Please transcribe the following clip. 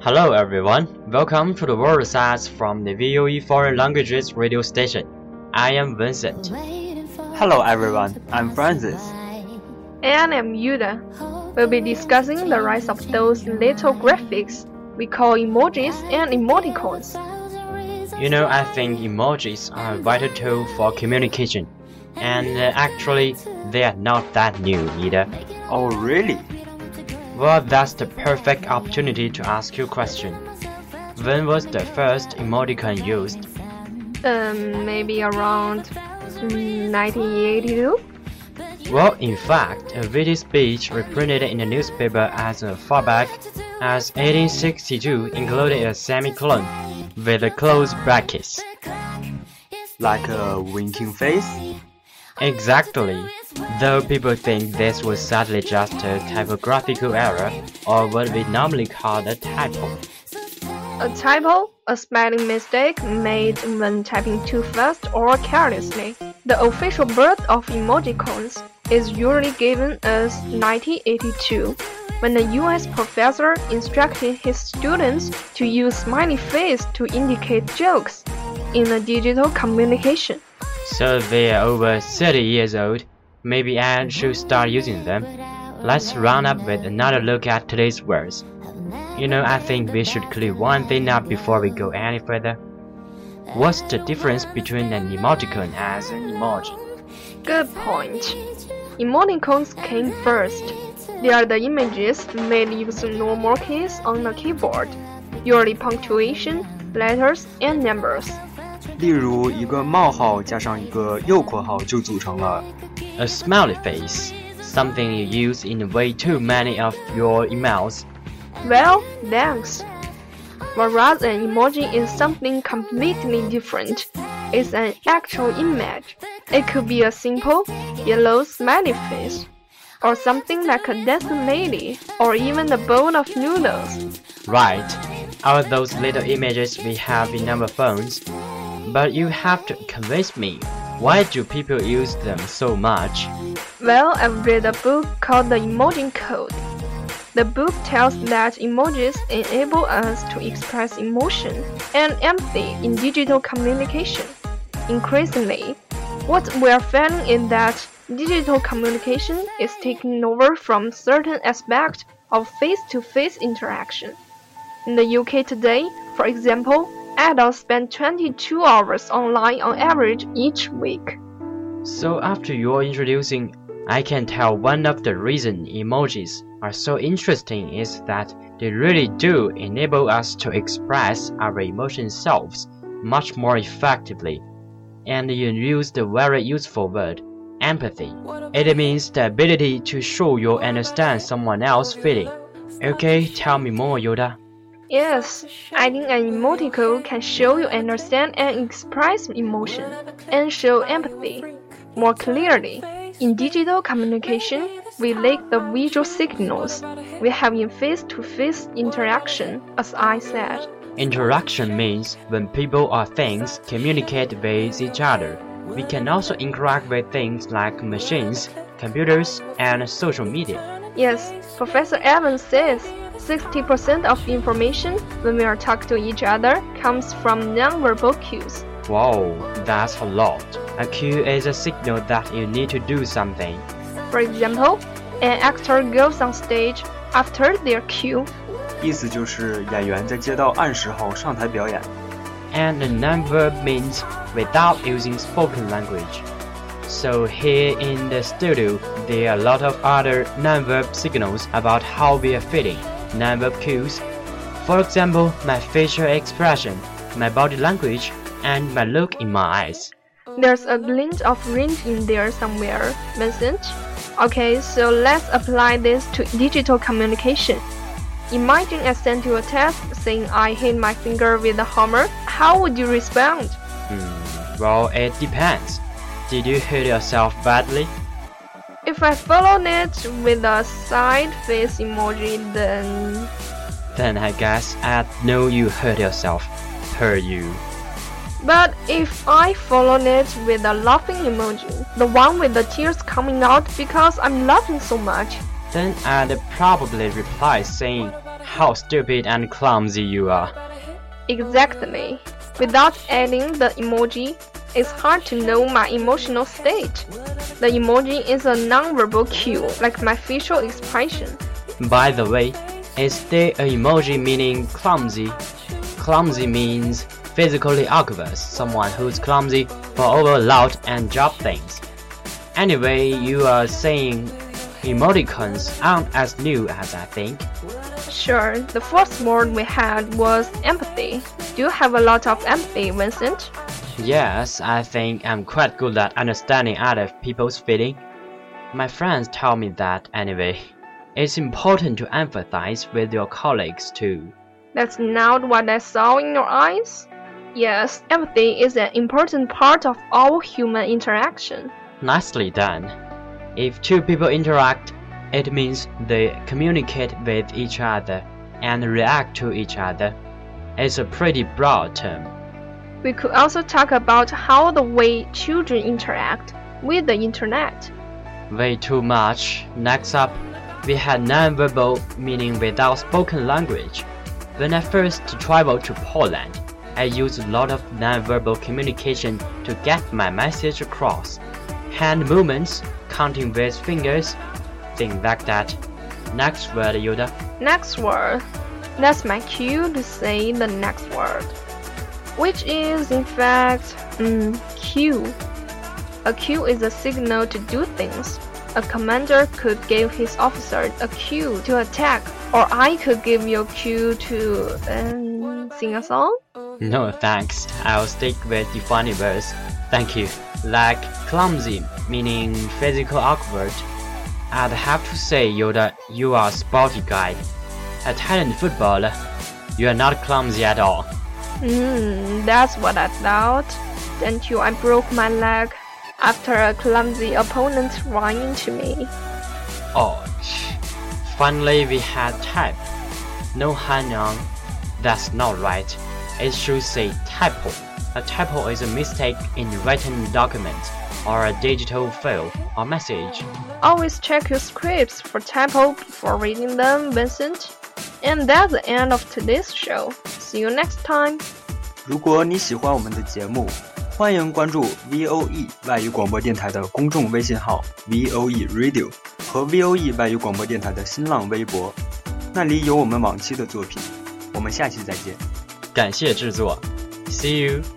Hello everyone, welcome to the World Size from the VOE Foreign Languages radio station. I am Vincent. Hello everyone, I'm Francis. And I'm Yuda. We'll be discussing the rise of those little graphics we call emojis and emoticons. You know, I think emojis are a vital tool for communication. And uh, actually, they are not that new either. Oh really? Well, that's the perfect opportunity to ask you a question. When was the first emoticon used? Um, maybe around mm, 1982? Well, in fact, a video speech reprinted in the newspaper as far back as 1862 included a semicolon with a closed brackets. Like a winking face? Exactly. Though people think this was sadly just a typographical error, or what we normally call a typo. A typo, a spelling mistake made when typing too fast or carelessly. The official birth of emojicons is usually given as 1982, when a US professor instructed his students to use smiley face to indicate jokes in a digital communication. So they are over 30 years old. Maybe I should start using them. Let's round up with another look at today's words. You know, I think we should clear one thing up before we go any further. What's the difference between an emoticon and an emoji? Good point. Emoticons came first. They are the images made using normal keys on a keyboard, usually punctuation, letters, and numbers. 例如一个冒号加上一个右括号就组成了 A smiley face, something you use in way too many of your emails. Well, thanks. Whereas an emoji is something completely different. It's an actual image. It could be a simple yellow smiley face, or something like a dancing lady, or even a bowl of noodles. Right, all those little images we have in our phones. But you have to convince me, why do people use them so much? Well, I've read a book called The Emoji Code. The book tells that emojis enable us to express emotion and empathy in digital communication. Increasingly, what we're finding is that digital communication is taking over from certain aspects of face-to-face interaction. In the UK today, for example, adults spend 22 hours online on average each week. So after your introducing, I can tell one of the reasons emojis are so interesting is that they really do enable us to express our emotion selves much more effectively. And you used a very useful word, empathy. It means the ability to show you understand someone else's feeling. Okay, tell me more, Yoda. Yes, adding an emoticon can show you understand and express emotion and show empathy more clearly. In digital communication, we lack the visual signals we have in face to face interaction, as I said. Interaction means when people or things communicate with each other. We can also interact with things like machines, computers, and social media. Yes, Professor Evans says 60% of information when we are talking to each other comes from nonverbal cues. Wow, that's a lot. A cue is a signal that you need to do something. For example, an actor goes on stage after their cue. 意思就是演员在接到暗示后上台表演。 And the non-verb means without using spoken language. So here in the studio, there are a lot of other non-verb signals about how we are feeling, non-verb cues. For example, my facial expression, my body language, and my look in my eyes. There's a glint of green in there somewhere, Vincent. Okay, so let's apply this to digital communication. Imagine I sent you a text saying I hit my finger with a hammer. How would you respond? Hmm, well, it depends. Did you hurt yourself badly? If I followed it with a side face emoji, then Then I guess I'd know you hurt yourself. Hurt you. But if I followed it with a laughing emoji, the one with the tears coming out because I'm laughing so much, Then I'd probably reply saying how stupid and clumsy you are. exactly. Without adding the emoji, it's hard to know my emotional state. The emoji is a nonverbal cue, like my facial expression. By the way, is there an emoji meaning clumsy? Clumsy means physically awkward, someone who's clumsy for over loud and drop things. Anyway, you are saying emoticons aren't as new as I think. Sure, the first word we had was empathy. Do you have a lot of empathy, Vincent? Yes, I think I'm quite good at understanding other people's feeling. My friends tell me that anyway. It's important to empathize with your colleagues too. That's not what I saw in your eyes? Yes, empathy is an important part of all human interaction. Nicely done. If two people interact, it means they communicate with each other and react to each other. It's a pretty broad term. We could also talk about how the way children interact with the internet. Way too much. Next up, we had nonverbal, meaning without spoken language. When I first traveled to Poland, I used a lot of nonverbal communication to get my message across. Hand movements, counting with fingers, things like that. Next word, Yoda. Next word. That's my cue to say the next word. Which is, in fact, mm, cue. A cue is a signal to do things. A commander could give his officers a cue to attack, or I could give you a cue to um, sing a song. No thanks. I'll stick with the funny words. Thank you. Like clumsy, meaning physical awkward. I'd have to say, Yoda, you are a sporty guy. A talent footballer. You are not clumsy at all. Hmm, that's what I thought. Thank you, I broke my leg after a clumsy opponent ran into me. Oh, finally we had type. No Hanyang. That's not right. It should say typo. A typo is a mistake in written document or a digital file or message. Always check your scripts for typo before reading them, Vincent. And that's the end of today's show. See you next time. 如果你喜欢我们的节目，欢迎关注 VOE 外语广播电台的公众微信号 VOE Radio 和 VOE 外语广播电台的新浪微博，那里有我们往期的作品。我们下期再见。感谢制作。See you.